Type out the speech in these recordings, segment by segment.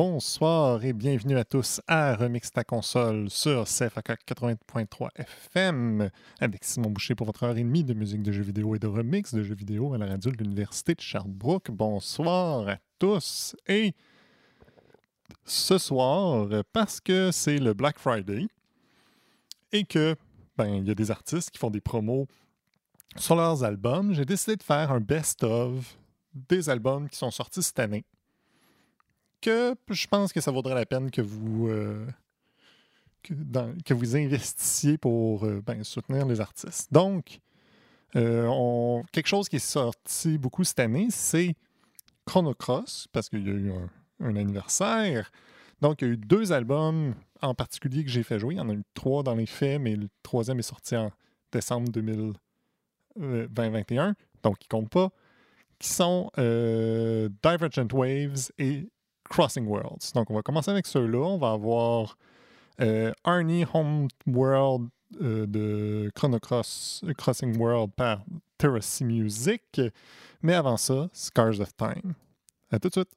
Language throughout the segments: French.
Bonsoir et bienvenue à tous à Remix ta console sur CFAK 80.3 FM avec Simon Boucher pour votre heure et demie de musique de jeux vidéo et de remix de jeux vidéo à la radio de l'Université de Sherbrooke. Bonsoir à tous et ce soir, parce que c'est le Black Friday et que ben il y a des artistes qui font des promos sur leurs albums, j'ai décidé de faire un best-of des albums qui sont sortis cette année que je pense que ça vaudrait la peine que vous, euh, que, vous investissiez pour euh, ben, soutenir les artistes. Donc, euh, quelque chose qui est sorti beaucoup cette année, c'est Chrono Cross, parce qu'il y a eu un, anniversaire. Donc, il y a eu deux albums en particulier que j'ai fait jouer. Il y en a eu trois dans les faits, mais le troisième est sorti en décembre 2021, donc il compte pas, qui sont Divergent Waves et Crossing Worlds. Donc, on va commencer avec ceux-là. On va avoir euh, Arnie Homeworld euh, de Chrono Cross, Crossing World par Terracy Music. Mais avant ça, Scars of Time. À tout de suite.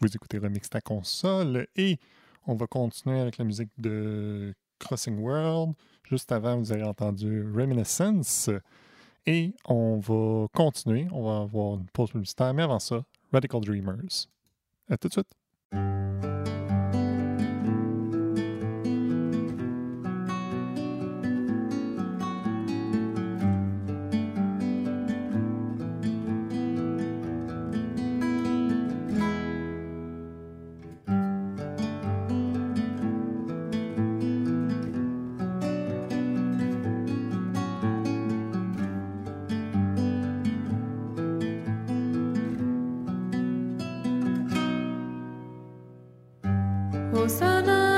Vous écoutez Remix ta console et on va continuer avec la musique de Crossing World. Juste avant, vous avez entendu Reminiscence et on va continuer. On va avoir une pause publicitaire, mais avant ça, Radical Dreamers. À tout de suite. Hosanna.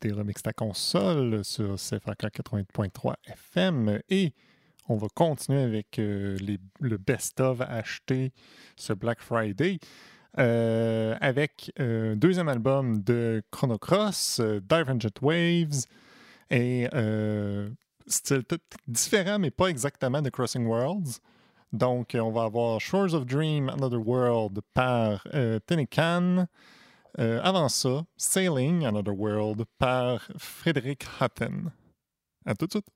Vous écoutez Remix ta console sur CFAK 80.3 FM et on va continuer avec euh, le best-of acheté ce Black Friday euh, avec un deuxième album de Chrono Cross, euh, Divergent Waves et euh, style tout différent mais pas exactement de Crossing Worlds. Donc, euh, on va avoir Shores of Dream, Another World par euh, Tenecan. Euh, avant ça, Sailing, Another World par Frédéric Hatten. À tout de suite.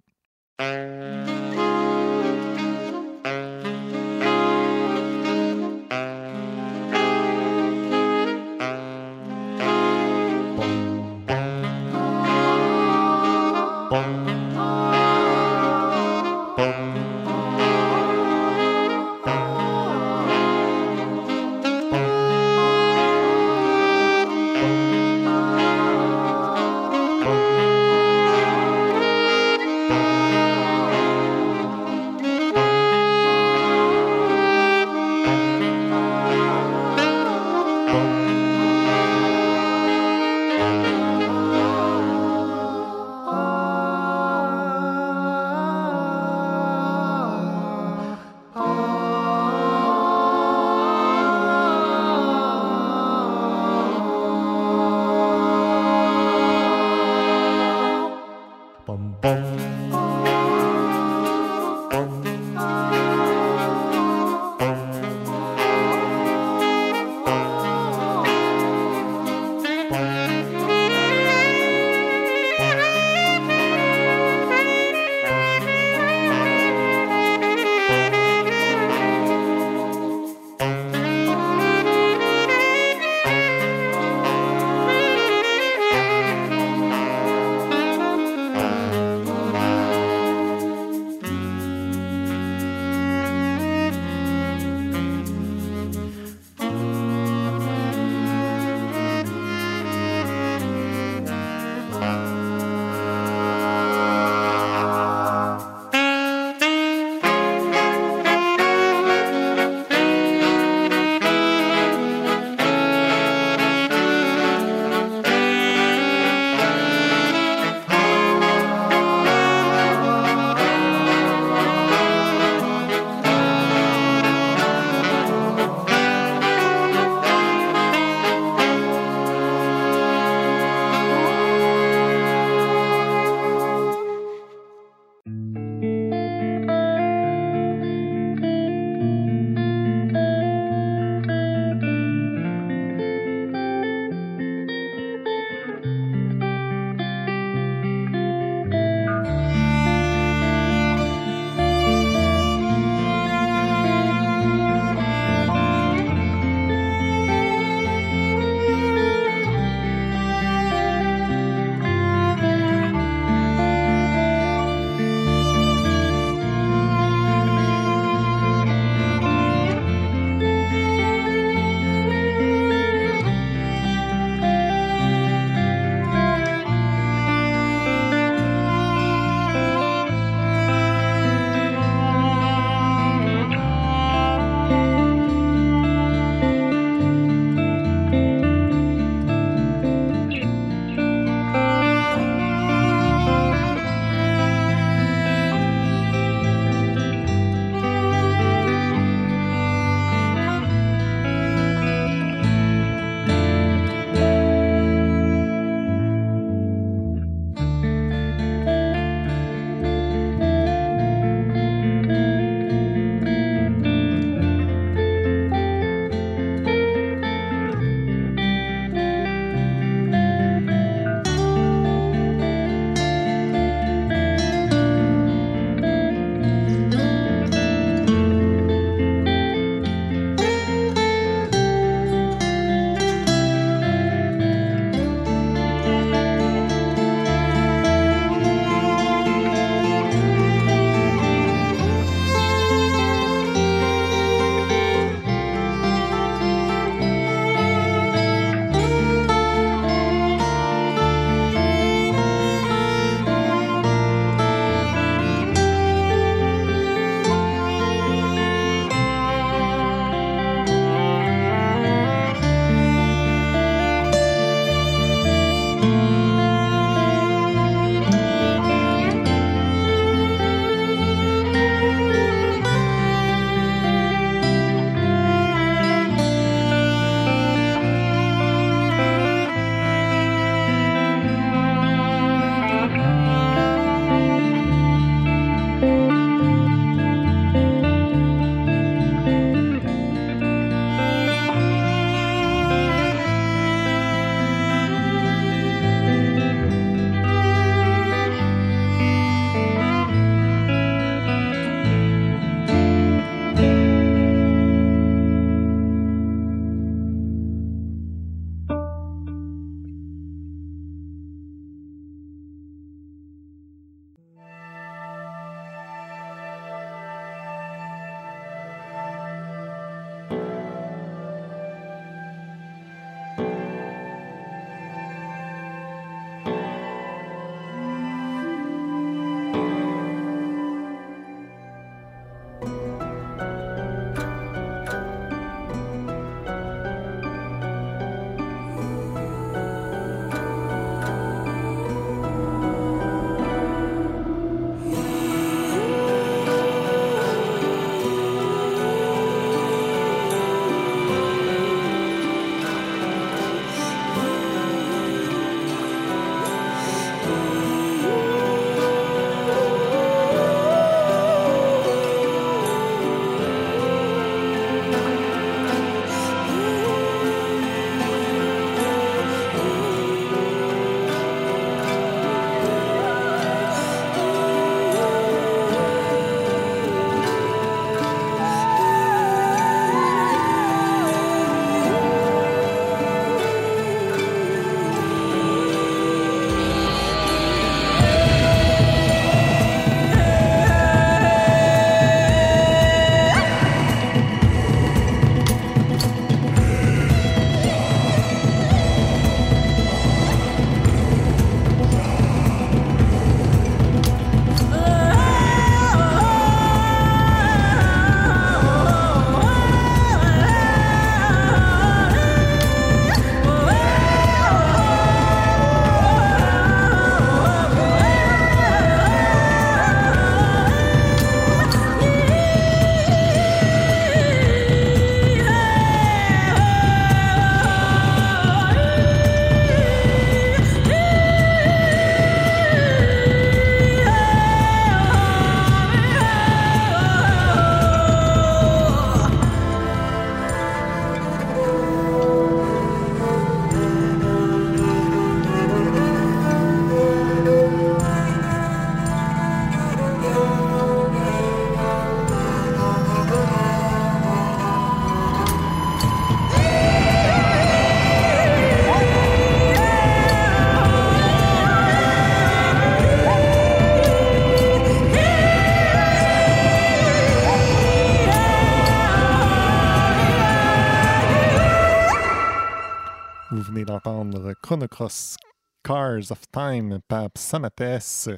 Chronocross Cars of Time par Samates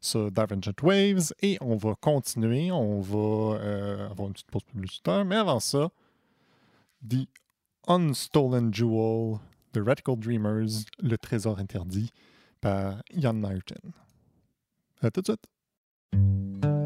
sur Divergent Waves. Et on va continuer. On va euh, avoir une petite pause publicitaire. Mais avant ça, The Unstolen Jewel de Radical Dreamers, Le Trésor Interdit par Ian Martin. À tout de suite.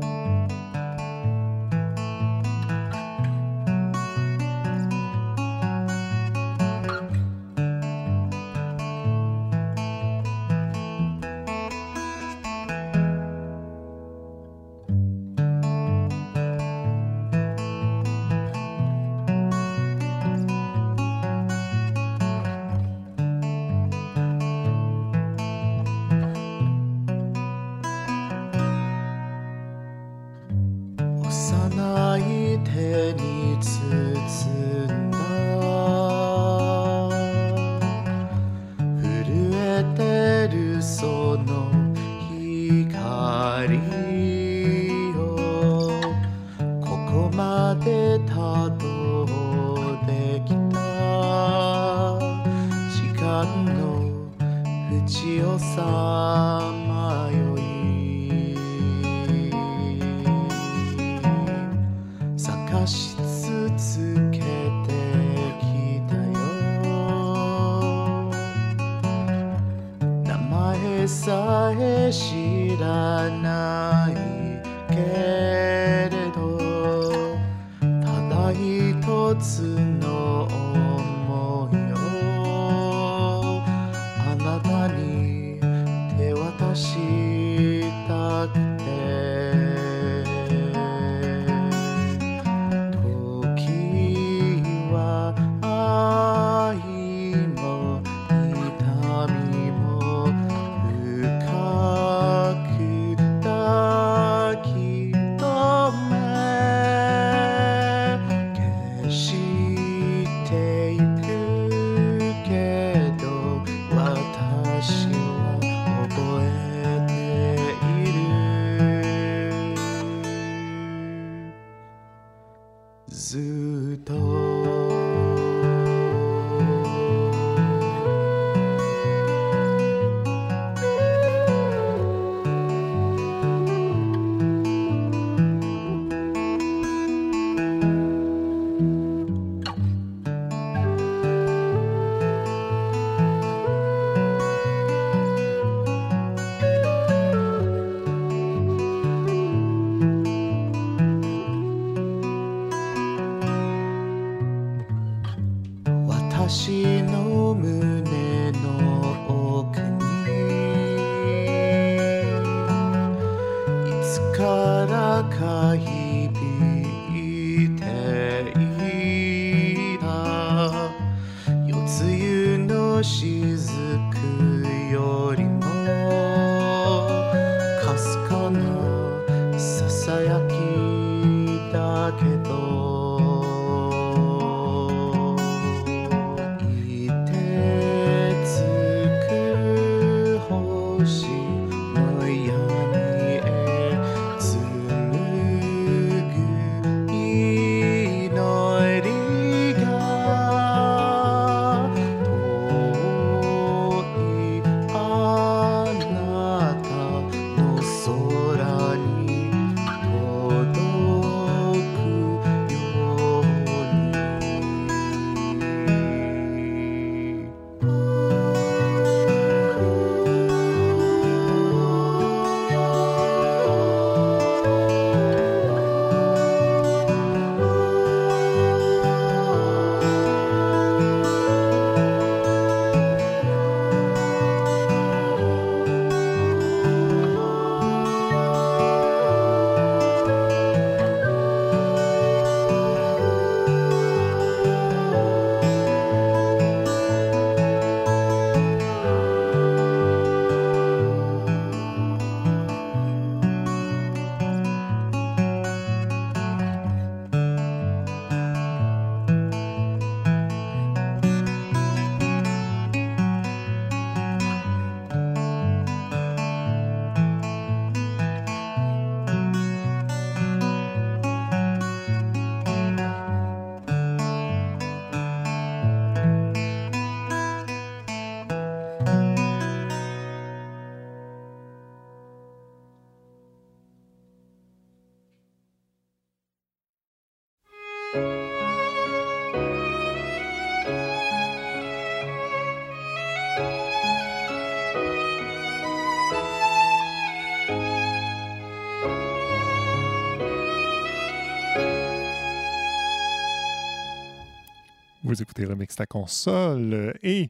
Vous écoutez Remix ta console et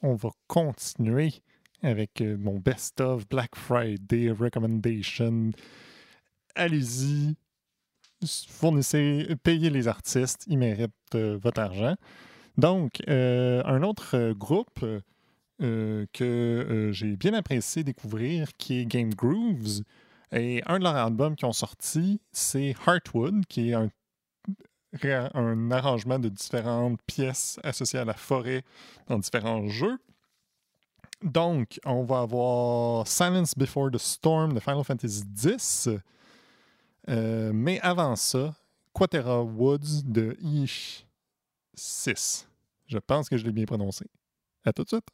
on va continuer avec euh, mon Best of Black Friday Recommendation. Allez-y, fournissez, payez les artistes, ils méritent euh, votre argent. Donc, euh, un autre groupe que j'ai bien apprécié découvrir, qui est Game Grooves, et un de leurs albums qui ont sorti, c'est Heartwood, qui est un, un arrangement de différentes pièces associées à la forêt dans différents jeux. Donc, on va avoir Silence Before the Storm de Final Fantasy X. Euh, mais avant ça, Quatera Woods de Ish 6. Je pense que je l'ai bien prononcé. À tout de suite.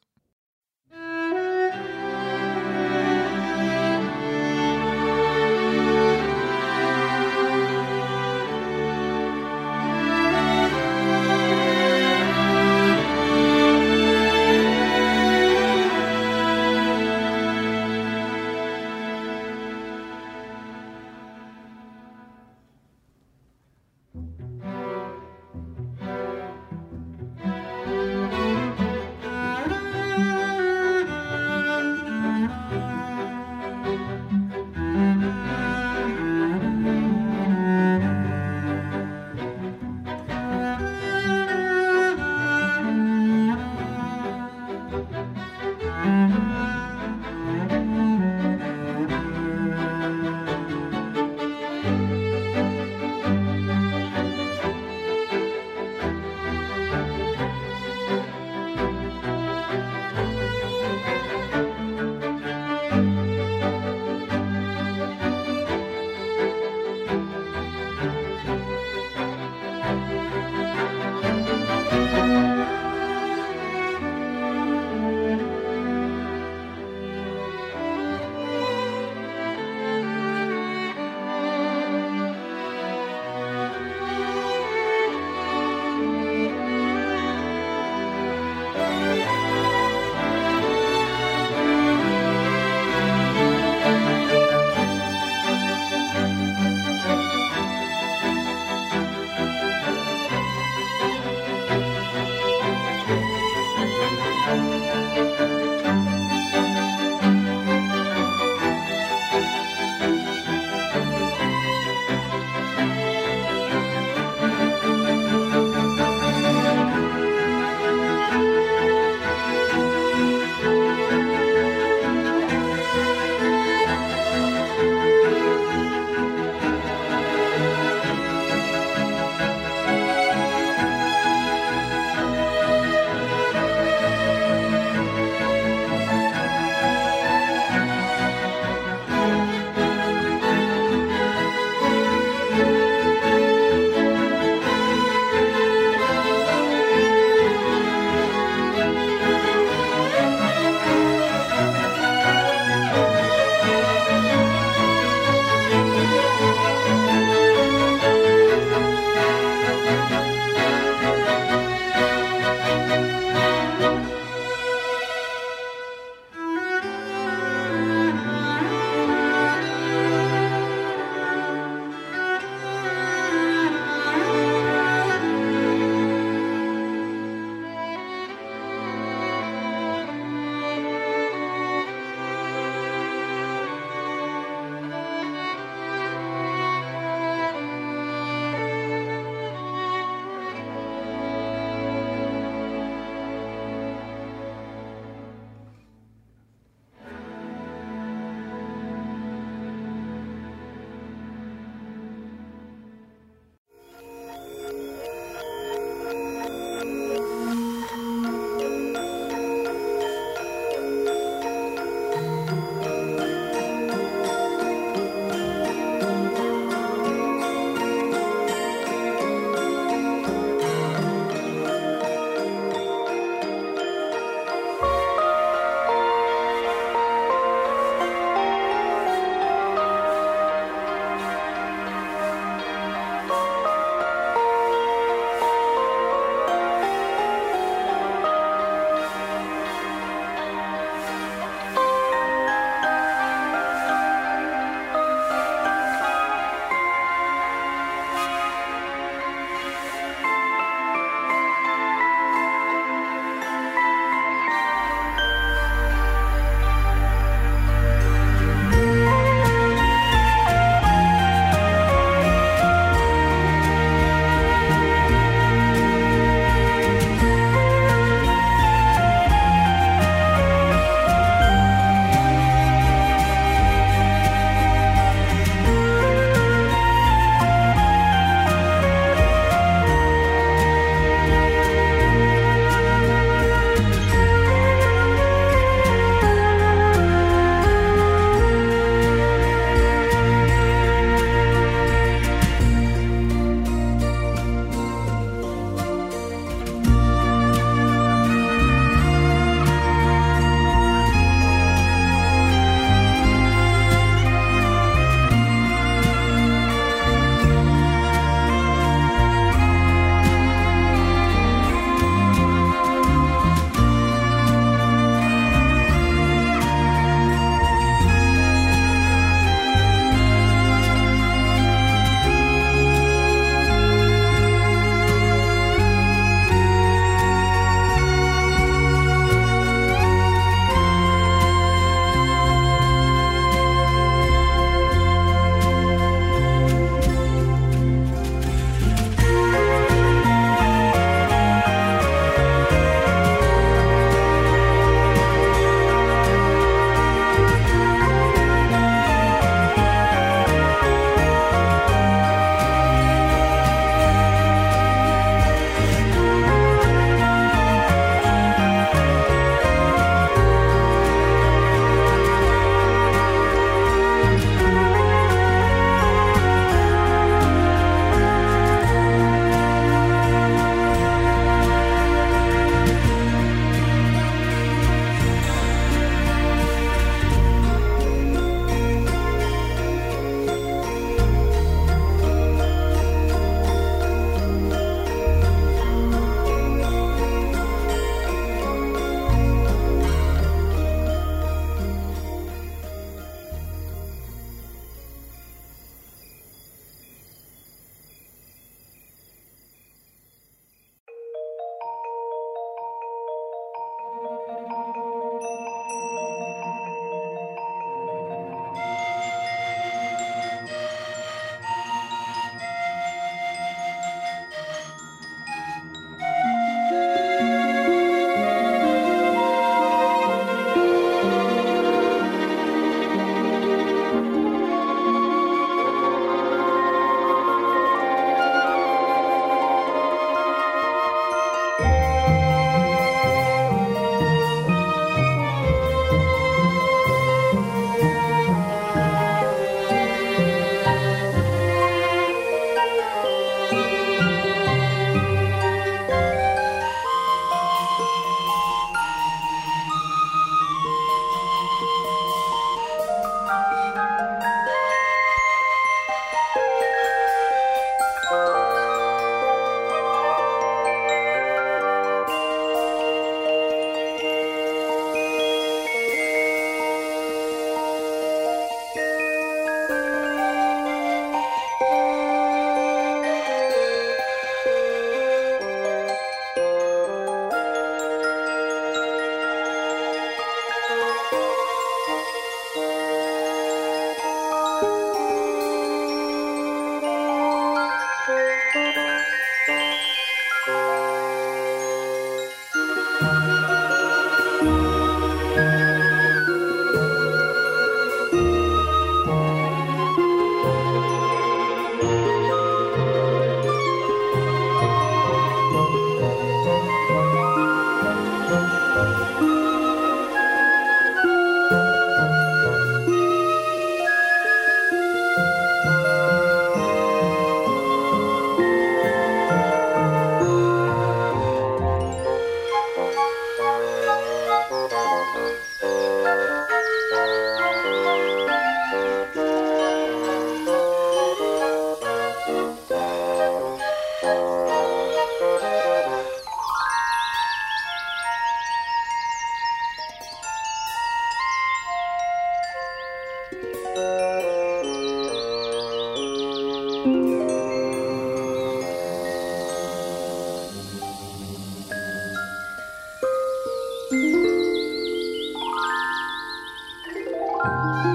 Vous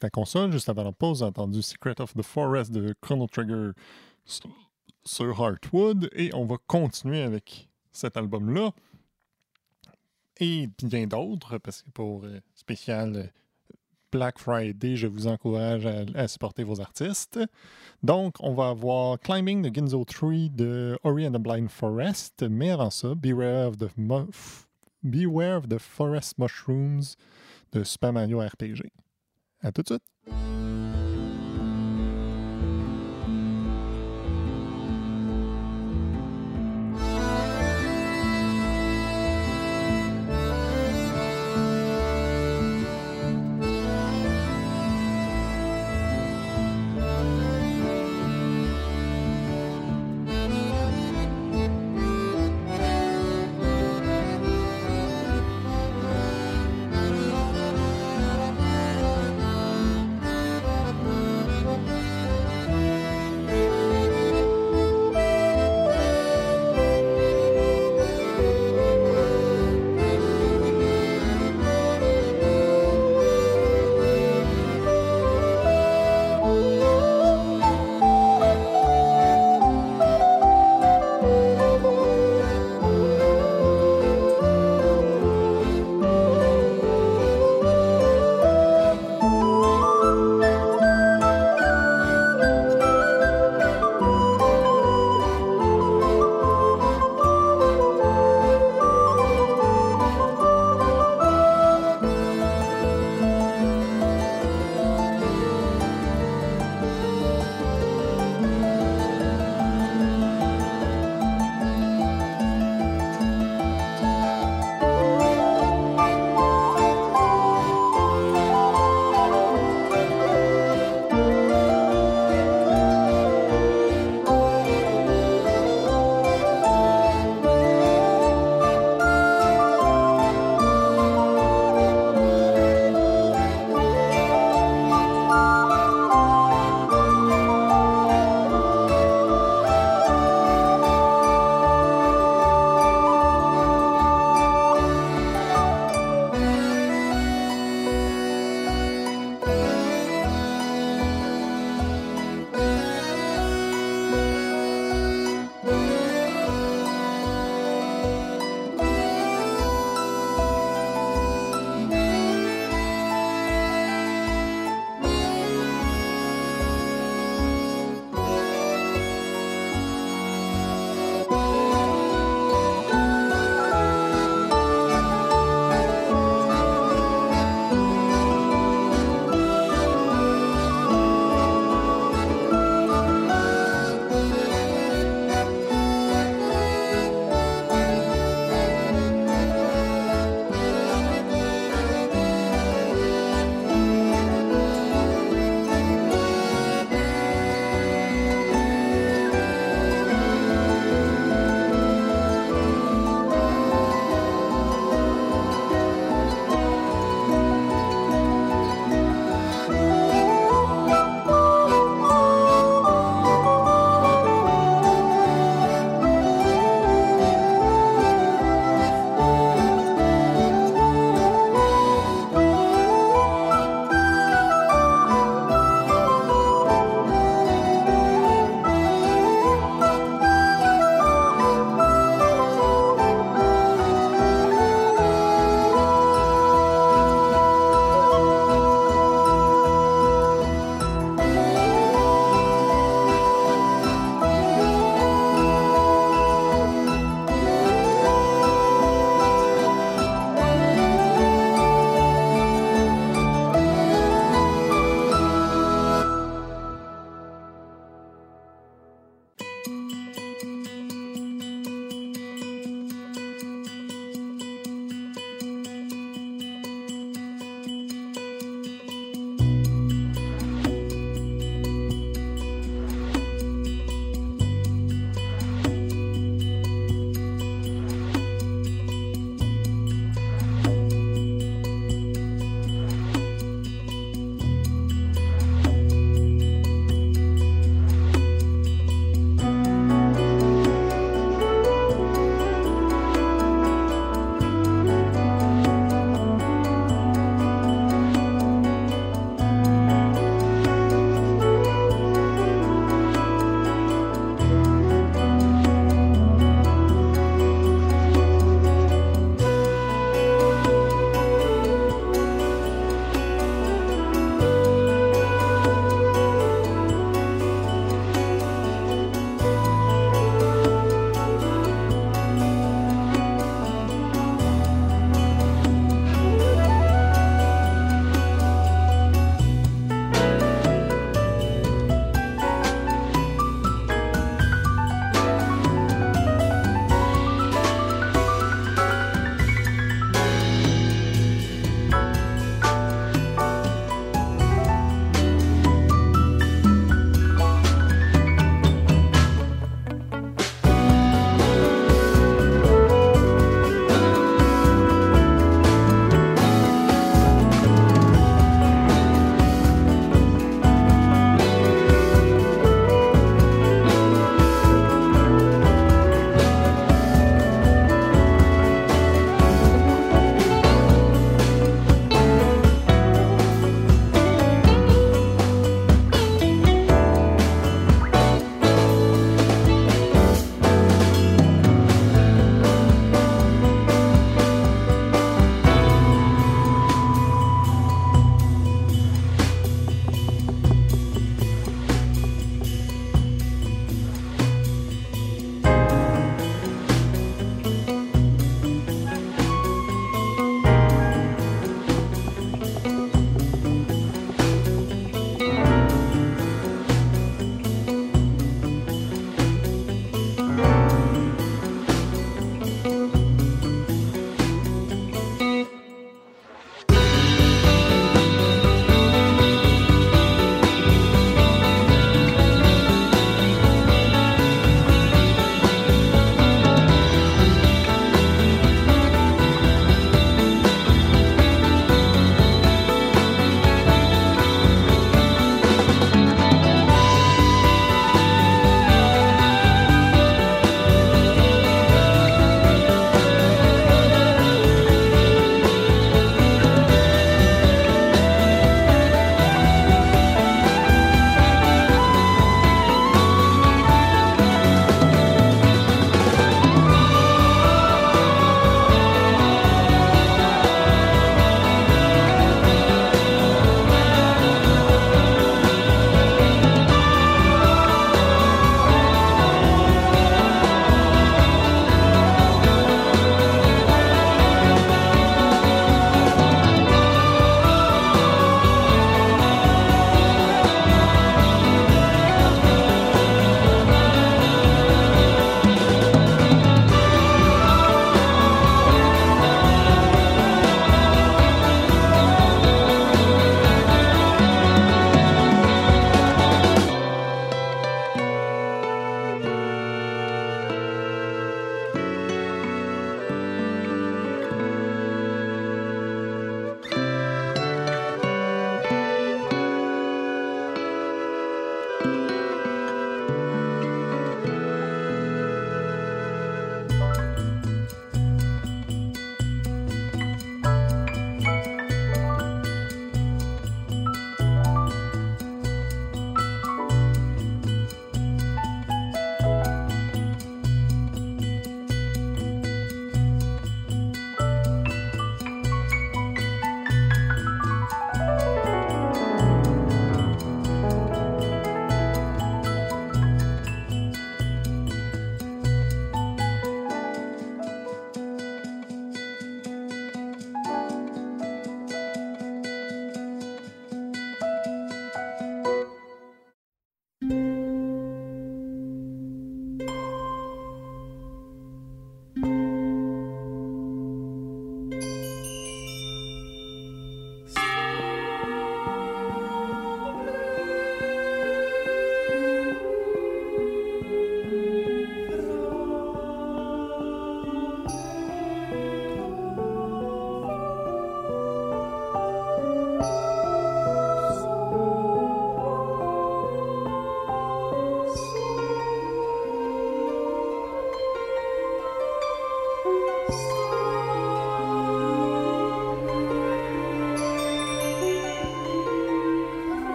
ta console. Juste avant la pause, on entendu Secret of the Forest de Chrono Trigger sur- Heartwood. Et on va continuer avec cet album-là. Et bien d'autres, parce que pour euh, spécial euh, Black Friday, je vous encourage à, supporter vos artistes. Donc, on va avoir Climbing the Ginzo Tree de Ori and the Blind Forest. Mais avant ça, Beware of the, Beware of the Forest Mushrooms de Super Mario RPG. À tout de suite.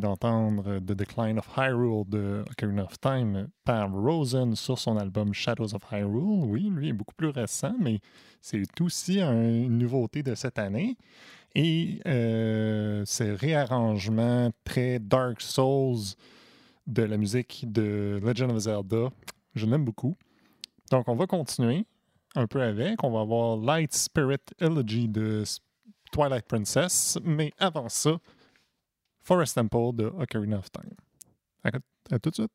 D'entendre The Decline of Hyrule de Ocarina of Time par Rosen sur son album Shadows of Hyrule. Oui, lui est beaucoup plus récent, mais c'est aussi un- une nouveauté de cette année. Et euh, ces réarrangements très Dark Souls de la musique de Legend of Zelda, je l'aime beaucoup. Donc, on va continuer un peu avec. On va avoir Light Spirit Elegy de Twilight Princess, mais avant ça, Forest Temple de Ocarina of Time. À, tout de suite.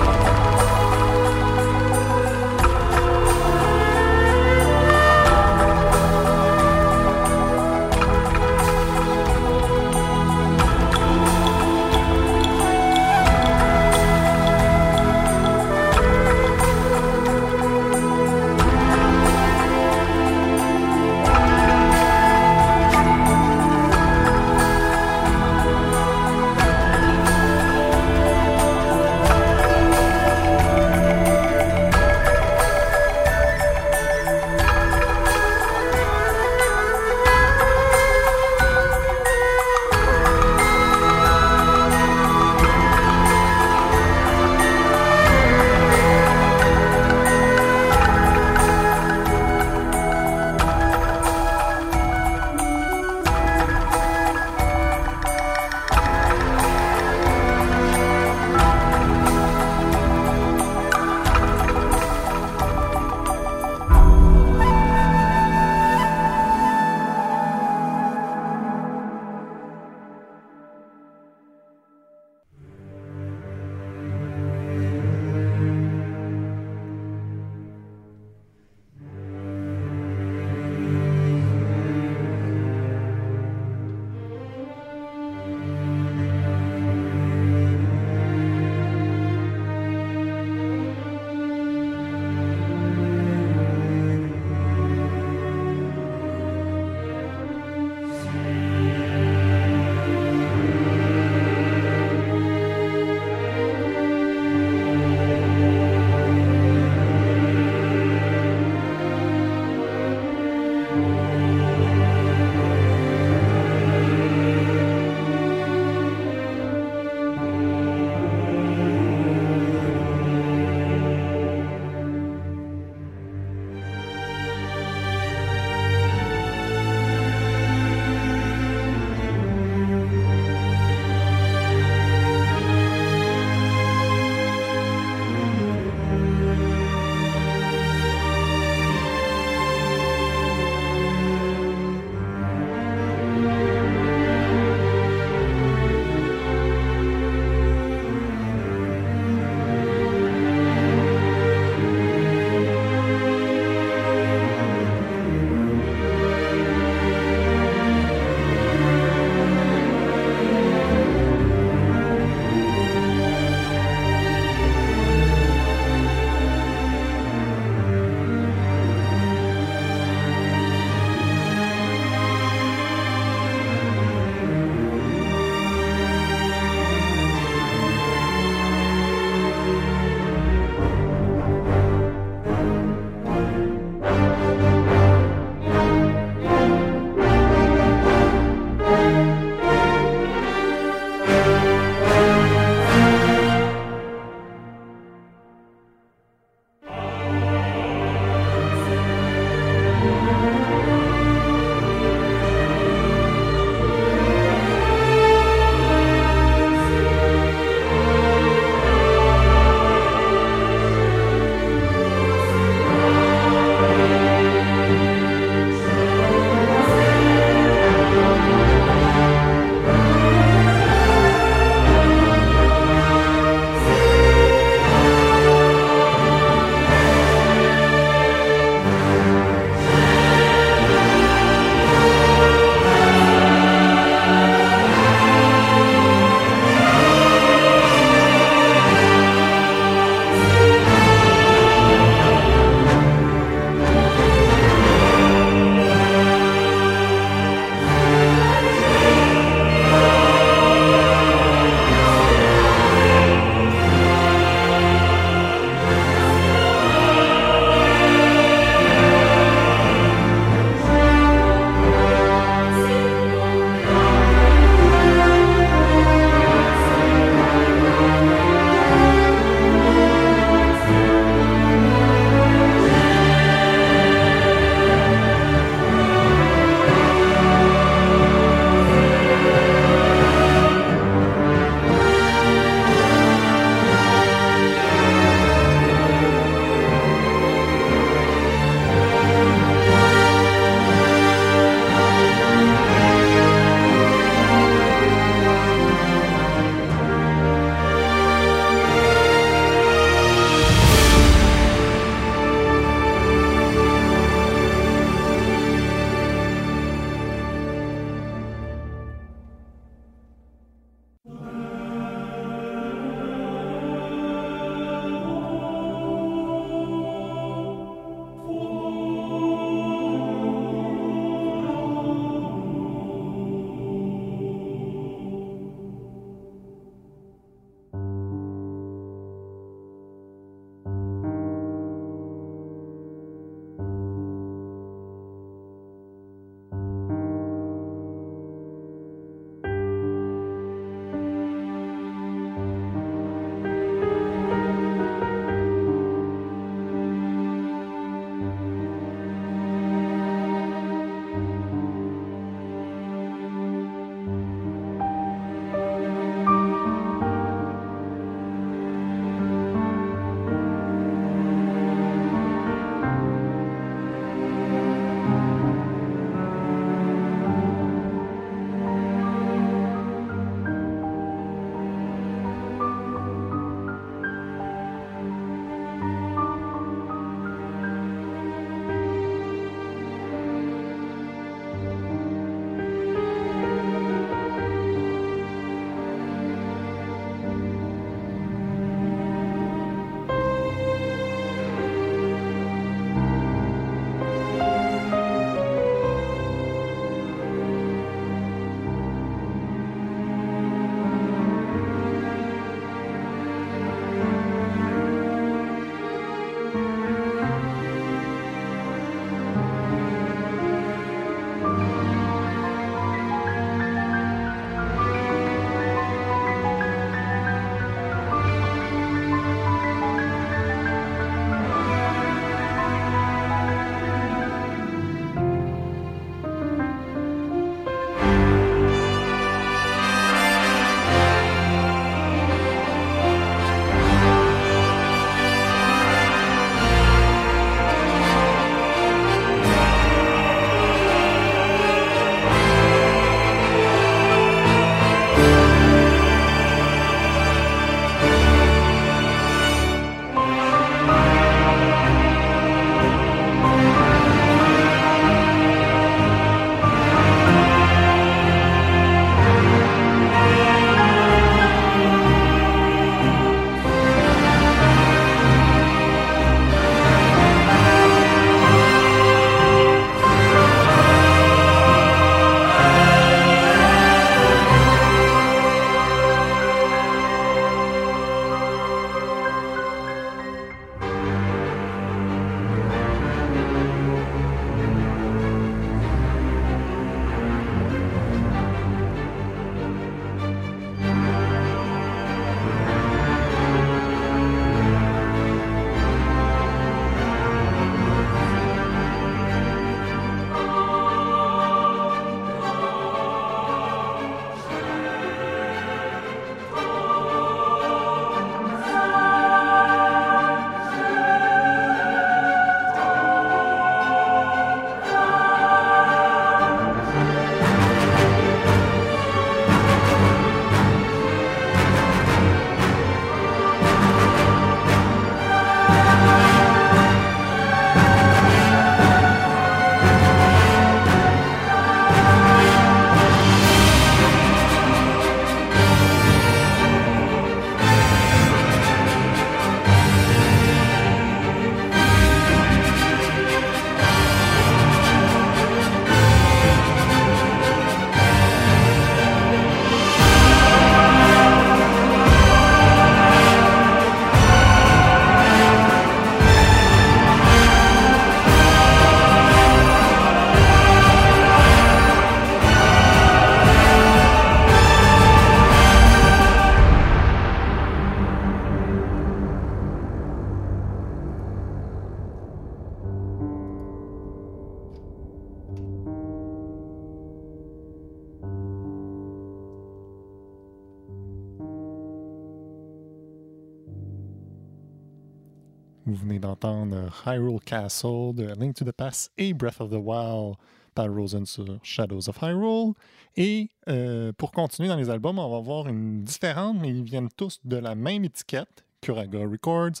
Hyrule Castle de Link to the Past et Breath of the Wild par Rosen sur Shadows of Hyrule. Et euh, pour continuer dans les albums, on va voir une différente, mais ils viennent tous de la même étiquette, Kuraga Records,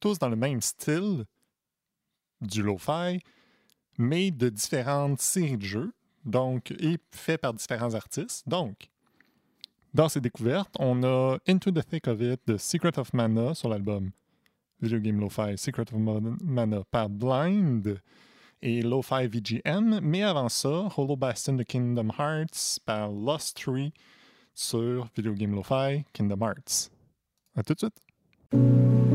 tous dans le même style du lo-fi, mais de différentes séries de jeux, donc, et fait par différents artistes. Donc, dans ces découvertes, on a Into the Thick of It de Secret of Mana sur l'album Video Game Lo-Fi Secret of Mana par Blind et Lo-Fi VGM, mais avant ça, Hollow Bastion de Kingdom Hearts par Lost Tree sur Video Game Lo-Fi Kingdom Hearts. À tout de suite!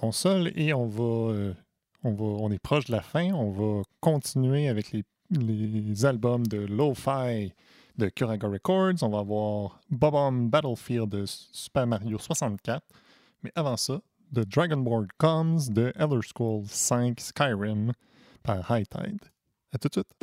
Console et on va, euh, on va. On est proche de la fin. On va continuer avec les, les albums de Lo-Fi de Kuraga Records. On va avoir Bob-omb Battlefield de Super Mario 64. Mais avant ça, The Dragonboard Comes de Elder Scrolls 5 Skyrim par High Tide. À tout de suite.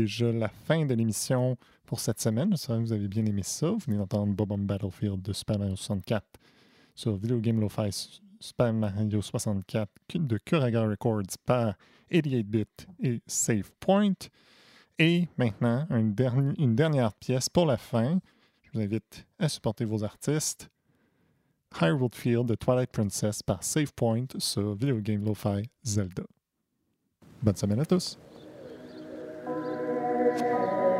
Déjà la fin de l'émission pour cette semaine. J'espère que vous avez bien aimé ça. Vous venez d'entendre Bob on Battlefield de Super Mario 64 sur Video Game Lo-Fi Super Mario 64 de Kuraga Records par 88-bit et Save Point. Et maintenant, une, une dernière pièce pour la fin. Je vous invite à supporter vos artistes. Hyrule Field de Twilight Princess par Save Point sur Video Game Lo-Fi Zelda. Bonne semaine à tous! Thank you.